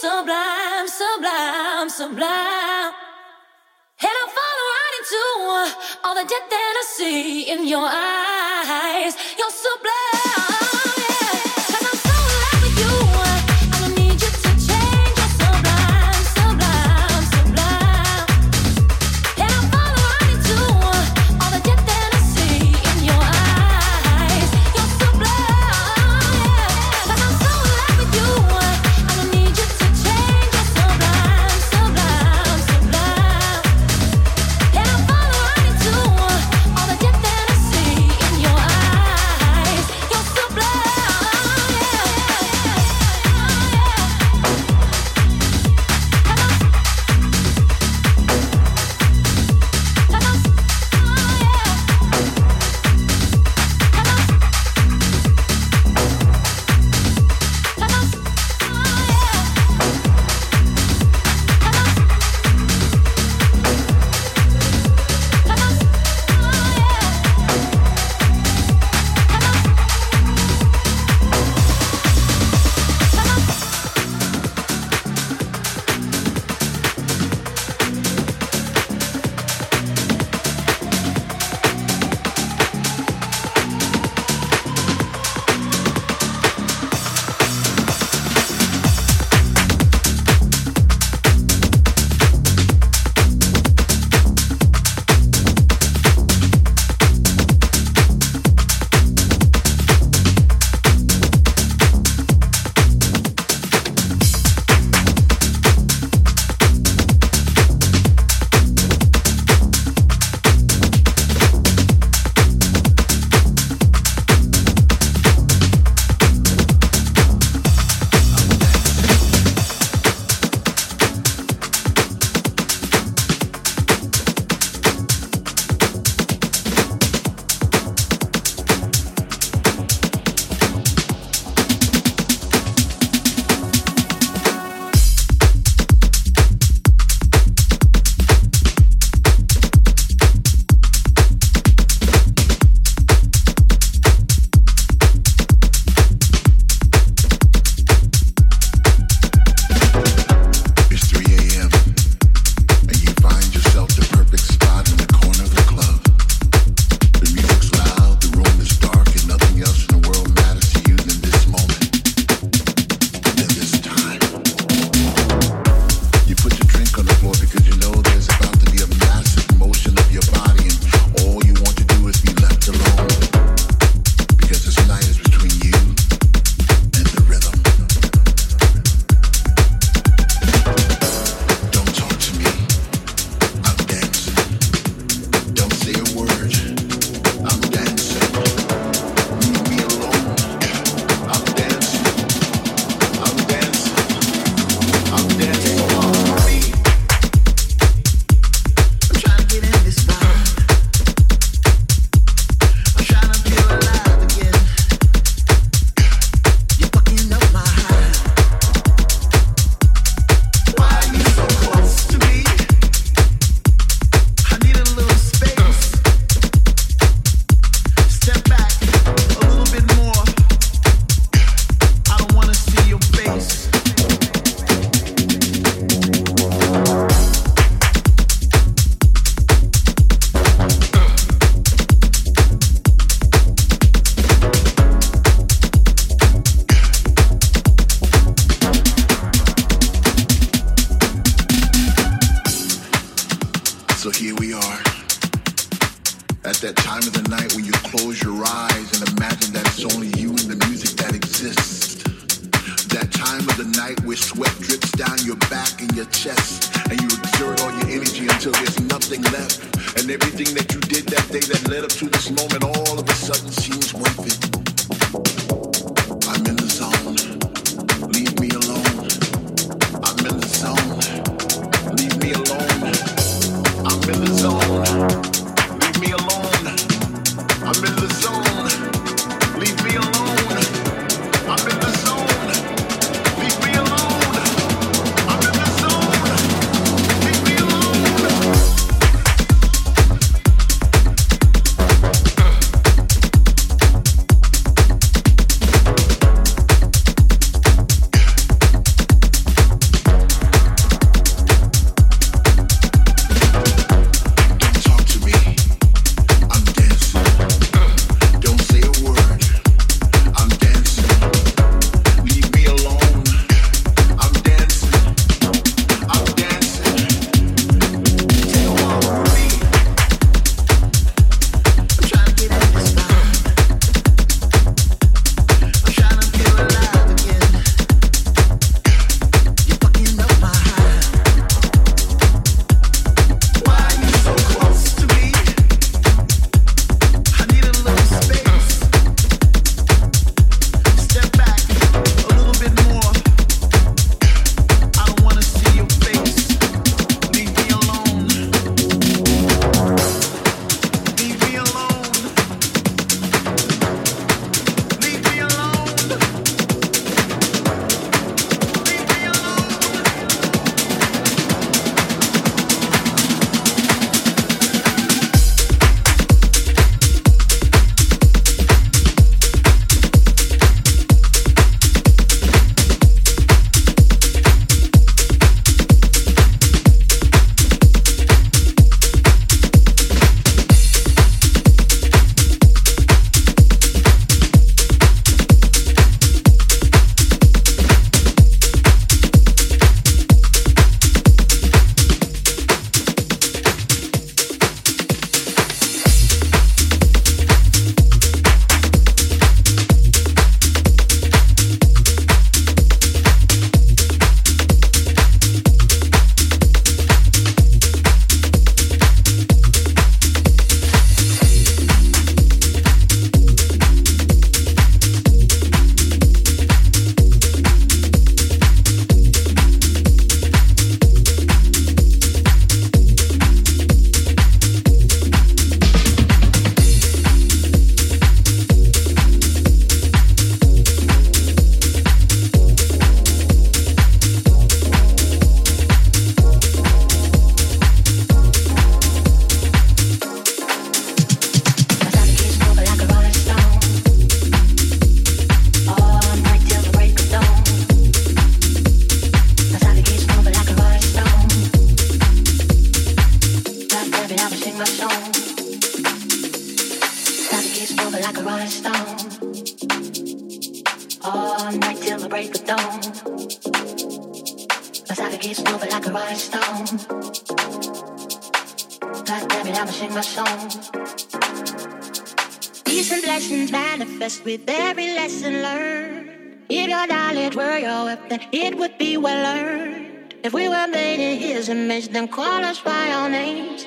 sublime, sublime, sublime. And I fall right into uh, all the depth that I see in your eyes. You're sublime.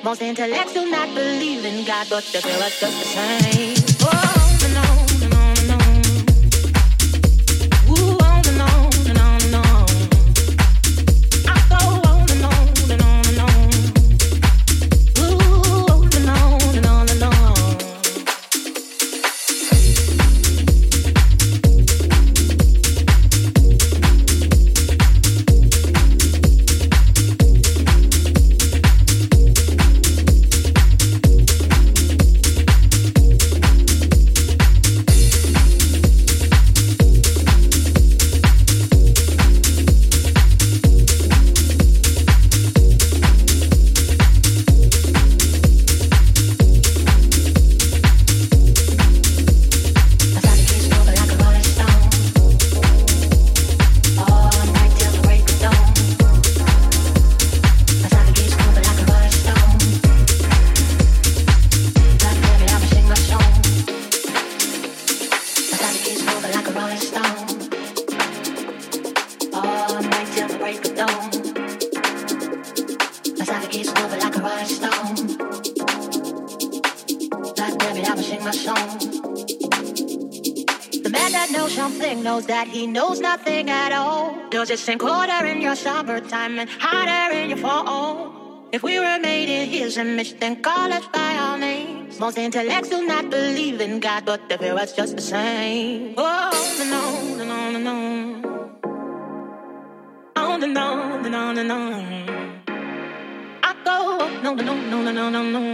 Most intellects do not believe in God, but feel us just the same. Just colder in your summertime and hotter in your fall. If we were made in His image, then call us by our names. Most intellects do not believe in God, but they feel us just the same. Oh, no, no, no, no, no. Oh, no, no, no, no, no. I go, no, no, no, no, no, no. No,